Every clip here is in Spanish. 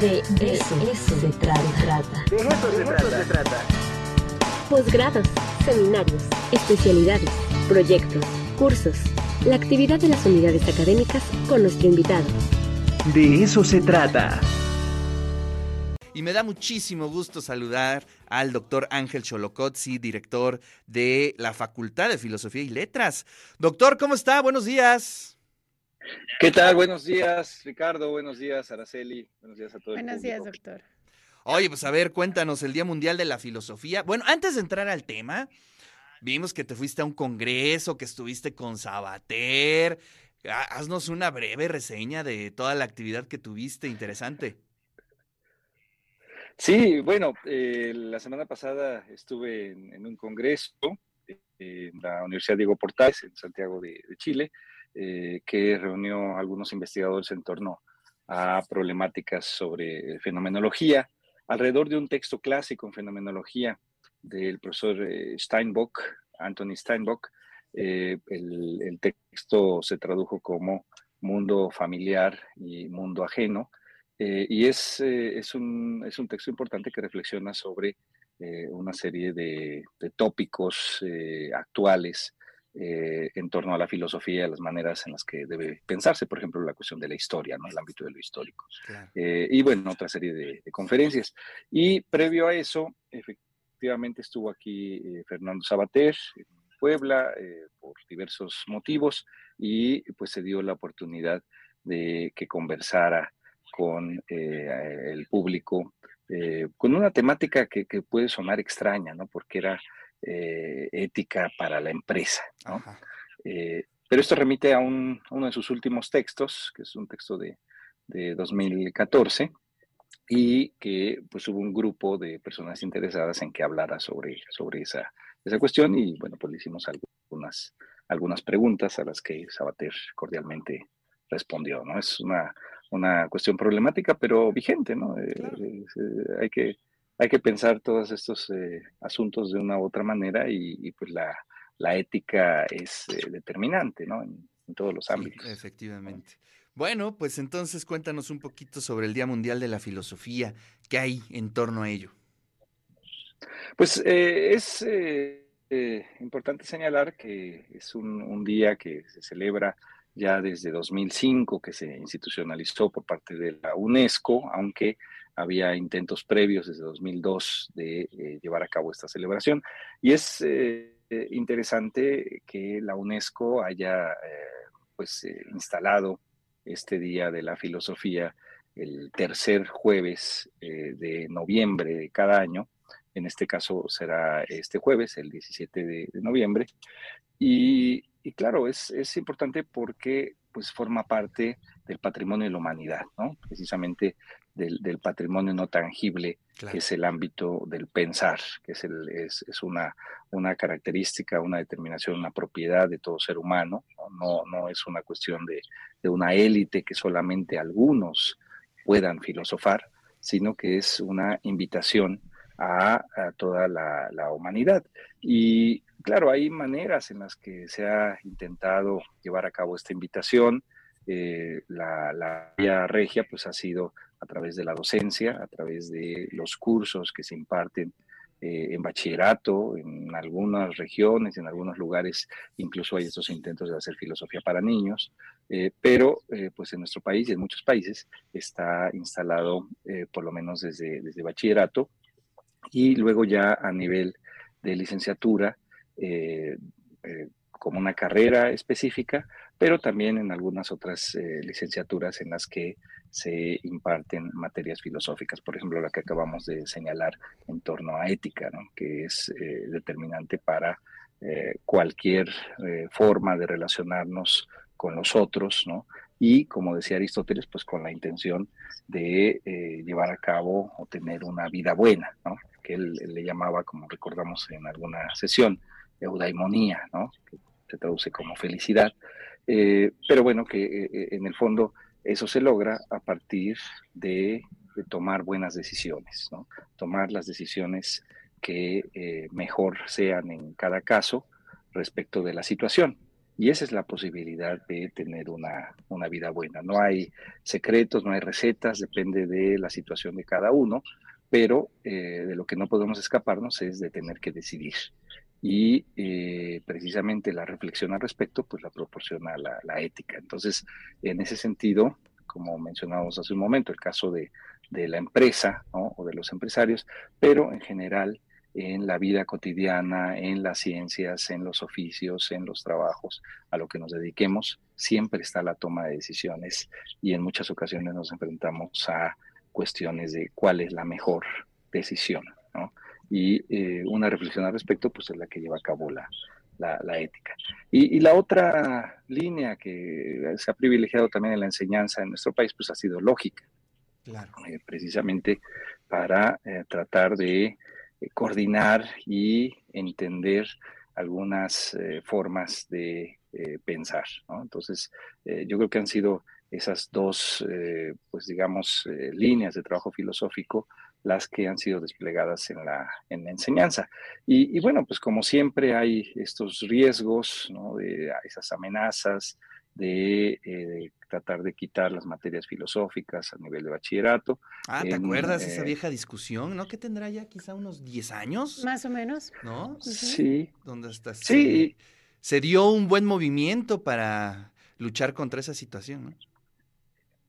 De, eso, se trata. De eso, se, trata. Posgrados, seminarios, especialidades, proyectos, cursos, la actividad de las unidades académicas con nuestro invitado. De eso se trata. Y me da muchísimo gusto saludar al doctor Ángel Cholocotzi, director de la Facultad de Filosofía y Letras. Doctor, ¿cómo está? Buenos días. ¿Qué tal? Buenos días, Ricardo. Buenos días, Araceli. Buenos días a todos. Buenos días, doctor. Oye, pues a ver, cuéntanos el Día Mundial de la Filosofía. Bueno, antes de entrar al tema, vimos que te fuiste a un congreso, que estuviste con Sabater. Haznos una breve reseña de toda la actividad que tuviste, interesante. Sí, bueno, eh, la semana pasada estuve en, un congreso en la Universidad Diego Portales, en Santiago de Chile, eh, que reunió a algunos investigadores en torno a problemáticas sobre fenomenología, alrededor de un texto clásico en fenomenología del profesor eh, Steinbock, Anthony Steinbock. Eh, el, texto se tradujo como mundo familiar y mundo ajeno, y es, es, un, es, un, texto importante que reflexiona sobre una serie de, de tópicos actuales eh, en torno a la filosofía y las maneras en las que debe pensarse, por ejemplo, la cuestión de la historia, ¿no? el ámbito de lo histórico. Eh, y bueno, otra serie de, conferencias. Y previo a eso, efectivamente estuvo aquí eh, Fernando Sabater en Puebla por diversos motivos y pues se dio la oportunidad de que conversara con el público con una temática que, que, puede sonar extraña, ¿no? Porque era eh, ética para la empresa. Eh, pero esto remite a, uno de sus últimos textos, que es un texto de, 2014, y que pues hubo un grupo de personas interesadas en que hablara sobre, sobre esa, esa cuestión y bueno, pues le hicimos algunas, algunas preguntas a las que Sabater cordialmente respondió, ¿no? Es una, una cuestión problemática, pero vigente, ¿no? Eh, hay que hay que pensar todos estos eh, asuntos de una u otra manera y, pues la, ética es eh, determinante, ¿no? En, todos los ámbitos. efectivamente. Bueno, pues entonces cuéntanos un poquito sobre el Día Mundial de la Filosofía. ¿Qué hay en torno a ello? Pues eh, es importante señalar que es un, un, día que se celebra ya desde 2005, que se institucionalizó por parte de la UNESCO, aunque había intentos previos desde 2002 de eh, llevar a cabo esta celebración. Y es eh, interesante que la UNESCO haya eh, pues, instalado este Día de la Filosofía el tercer jueves de noviembre de cada año. En este caso será este jueves, el 17 de, noviembre. Y, claro, es, es importante porque pues forma parte del patrimonio de la humanidad, ¿no? Precisamente del, patrimonio no tangible, que es el ámbito del pensar, que es, el, es, es, una, una característica, una determinación, una propiedad de todo ser humano, no, no, es una cuestión de, de una élite que solamente algunos puedan filosofar, sino que es una invitación a, a toda la, la, humanidad. Y claro, hay maneras en las que se ha intentado llevar a cabo esta invitación. Eh, la, vía regia pues ha sido a través de la docencia, a través de los cursos que se imparten eh, en bachillerato, en algunas regiones, en algunos lugares, incluso hay estos intentos de hacer filosofía para niños, eh, pero eh, pues en nuestro país y en muchos países está instalado por lo menos desde, desde bachillerato y luego ya a nivel de licenciatura como una carrera específica, pero también en algunas otras licenciaturas en las que se imparten materias filosóficas, por ejemplo, la que acabamos de señalar en torno a ética, que es eh, determinante para eh, cualquier eh, forma de relacionarnos con los otros, ¿no? y como decía Aristóteles, pues con la intención de llevar a cabo o tener una vida buena, ¿no? que él, le llamaba, como recordamos en alguna sesión, eudaimonía, ¿no? Se traduce como felicidad, pero bueno, que en el fondo eso se logra a partir de, tomar buenas decisiones, ¿no? tomar las decisiones que eh, mejor sean en cada caso respecto de la situación. Y esa es la posibilidad de tener una, una vida buena. No hay secretos, no hay recetas, depende de la situación de cada uno, pero eh, de lo que no podemos escaparnos es de tener que decidir. Y eh, precisamente la reflexión al respecto, pues la proporciona la, ética. Entonces, en ese sentido, como mencionábamos hace un momento, el caso de, de la empresa o de los empresarios, pero en general en la vida cotidiana, en las ciencias, en los oficios, en los trabajos, a lo que nos dediquemos, siempre está la toma de decisiones y en muchas ocasiones nos enfrentamos a cuestiones de cuál es la mejor decisión. Y eh, una reflexión al respecto, pues es la que lleva a cabo la, la, la ética. Y, y, la otra línea que se ha privilegiado también en la enseñanza en nuestro país, pues ha sido lógica. Claro. Eh, precisamente para eh, tratar de coordinar y entender algunas formas de pensar. ¿no? Entonces, yo creo que han sido esas dos, pues digamos, líneas de trabajo filosófico las que han sido desplegadas en la, en la enseñanza. Y, y, bueno, pues como siempre hay estos riesgos, ¿no? de esas amenazas, de, eh, tratar de quitar las materias filosóficas a nivel de bachillerato. Ah, ¿te en, acuerdas eh, esa vieja discusión? ¿No? Que tendrá ya quizá unos 10 años. Más o menos. ¿No? Sí. ¿Dónde estás? Sí. Se, se, dio un buen movimiento para luchar contra esa situación, ¿no?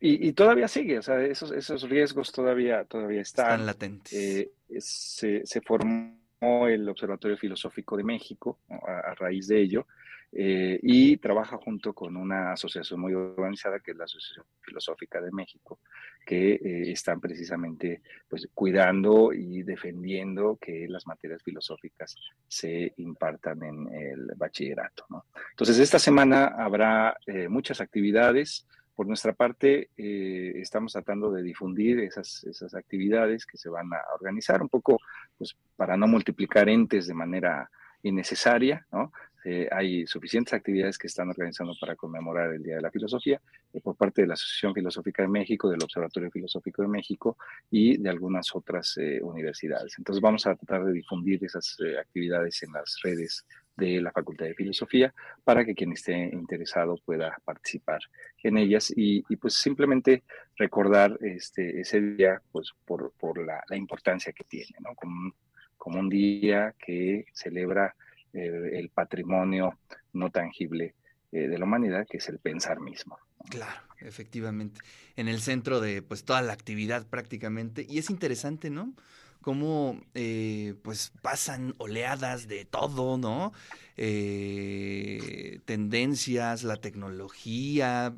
Y, y, todavía sigue, o sea, esos, esos riesgos todavía, todavía están. Están latentes. Eh, se, se, formó el Observatorio Filosófico de México a, a raíz de ello, eh, y trabaja junto con una asociación muy organizada que es la Asociación Filosófica de México, que eh, están precisamente pues, cuidando y defendiendo que las materias filosóficas se impartan en el bachillerato. ¿no? Entonces, esta semana habrá muchas actividades. Por nuestra parte, eh, estamos tratando de difundir esas, actividades que se van a organizar un poco pues, para no multiplicar entes de manera innecesaria, ¿no? Eh, hay suficientes actividades que están organizando para conmemorar el Día de la Filosofía eh, por parte de la Asociación Filosófica de México, del Observatorio Filosófico de México y de algunas otras eh, universidades. Entonces vamos a tratar de difundir esas eh, actividades en las redes de la Facultad de Filosofía para que quien esté interesado pueda participar en ellas y, pues simplemente recordar este, ese día pues por, por la, importancia que tiene, ¿no? Como, como un día que celebra el patrimonio no tangible eh, de la humanidad, que es el pensar mismo. Claro, efectivamente. En el centro de pues toda la actividad prácticamente. Y es interesante, ¿no? Cómo eh, pues pasan oleadas de todo, ¿no? Eh, tendencias, la tecnología,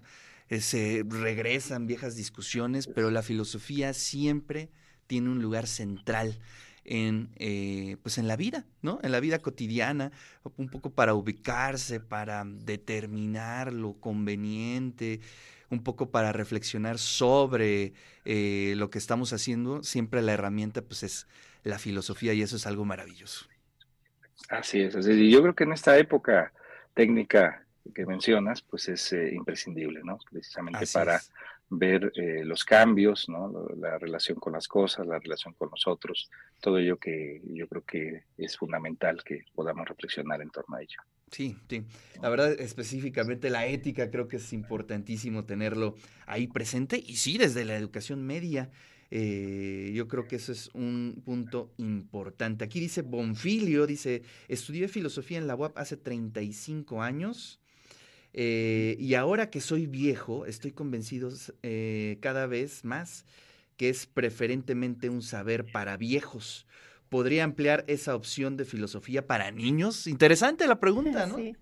eh, se regresan viejas discusiones, pero la filosofía siempre tiene un lugar central en, eh, pues en la vida, ¿no? En la vida cotidiana, un poco para ubicarse, para determinar lo conveniente, un poco para reflexionar sobre eh, lo que estamos haciendo. Siempre la herramienta, pues, es la filosofía y eso es algo maravilloso. Así es, así es. yo creo que en esta época técnica que mencionas, pues es eh, imprescindible, ¿no? Precisamente así para es ver eh, los cambios, ¿no? la relación con las cosas, la relación con nosotros, todo ello que yo creo que es fundamental que podamos reflexionar en torno a ello. Sí, sí. La verdad, específicamente la ética creo que es importantísimo tenerlo ahí presente y sí, desde la educación media. Eh, yo creo que eso es un punto importante. Aquí dice Bonfilio, dice, estudié filosofía en la UAP hace 35 años eh, y ahora que soy viejo, estoy convencido eh, cada vez más que es preferentemente un saber para viejos. ¿Podría emplear esa opción de filosofía para niños? Interesante la pregunta, ¿no? Sí.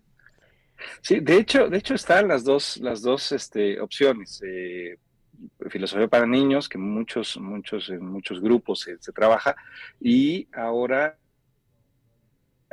Sí, de hecho, de hecho están las dos, las dos este, opciones. Eh, filosofía para niños, que muchos, muchos, en muchos grupos se, se trabaja, y ahora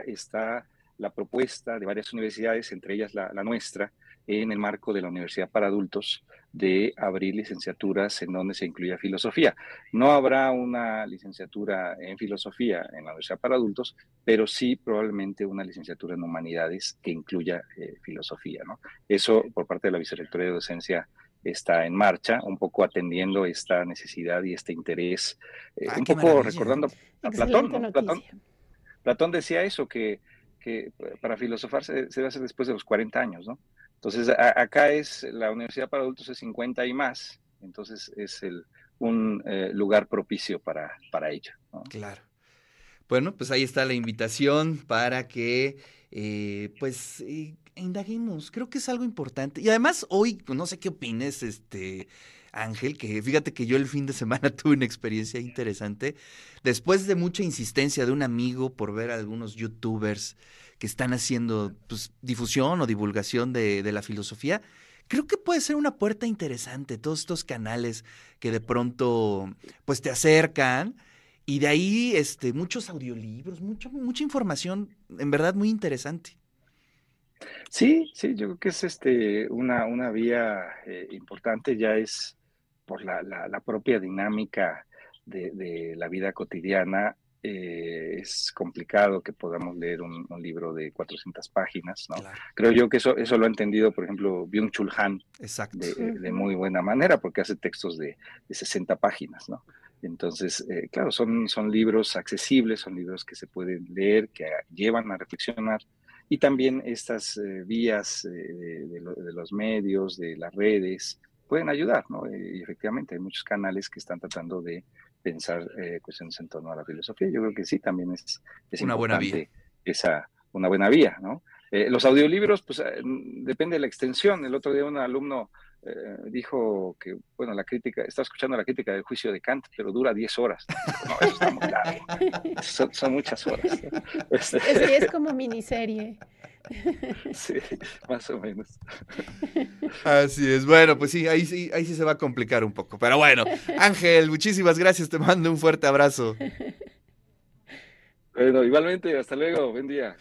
está la propuesta de varias universidades, entre ellas la, la, nuestra, en el marco de la Universidad para Adultos, de abrir licenciaturas en donde se incluya filosofía. No habrá una licenciatura en filosofía en la Universidad para Adultos, pero sí probablemente una licenciatura en humanidades que incluya eh, filosofía. ¿no? Eso por parte de la Vicerrectoría de Docencia está en marcha, un poco atendiendo esta necesidad y este interés, eh, ah, un poco maravilla. recordando a Platón, ¿no? Platón. Platón decía eso, que que para filosofar se, debe hacer después de los 40 años, ¿no? Entonces, acá es la universidad para adultos es 50 y más, entonces es el, un eh, lugar propicio para, para ello. Claro. Bueno, pues ahí está la invitación para que, eh, pues, eh, indaguemos. Creo que es algo importante. Y además, hoy, no sé qué opines, este, Ángel, que fíjate que yo el fin de semana tuve una experiencia interesante. Después de mucha insistencia de un amigo por ver a algunos youtubers que están haciendo pues, difusión o divulgación de, la filosofía, creo que puede ser una puerta interesante, todos estos canales que de pronto pues te acercan y de ahí este, muchos audiolibros, mucho, mucha información en verdad muy interesante. Sí, sí, yo creo que es este, una, una vía eh, importante, ya es por la, la, propia dinámica de, de, la vida cotidiana eh, es complicado que podamos leer un, libro de 400 páginas, ¿no? Creo yo que eso, eso lo ha entendido, por ejemplo, Byung-Chul Han de, muy buena manera, porque hace textos de, 60 páginas, ¿no? Entonces, eh, claro, son, son libros accesibles, son libros que se pueden leer, que llevan a reflexionar, y también estas eh, vías de, los medios, de las redes, pueden ayudar, ¿no? Y efectivamente hay muchos canales que están tratando de pensar eh, cuestiones en torno a la filosofía. Yo creo que sí, también es, es una buena vía. Esa, una buena vía, ¿no? Eh, los audiolibros, pues eh, depende de la extensión. El otro día un alumno eh, dijo que, bueno, la crítica, estaba escuchando la crítica del juicio de Kant, pero dura 10 horas. No, eso está muy largo. Son, muchas horas. Este es, es como miniserie. Sí, más o menos. Así es. Bueno, pues sí, ahí sí, ahí sí se va a complicar un poco. Pero bueno, Ángel, muchísimas gracias. Te mando un fuerte abrazo. Bueno, igualmente, hasta luego. Buen día.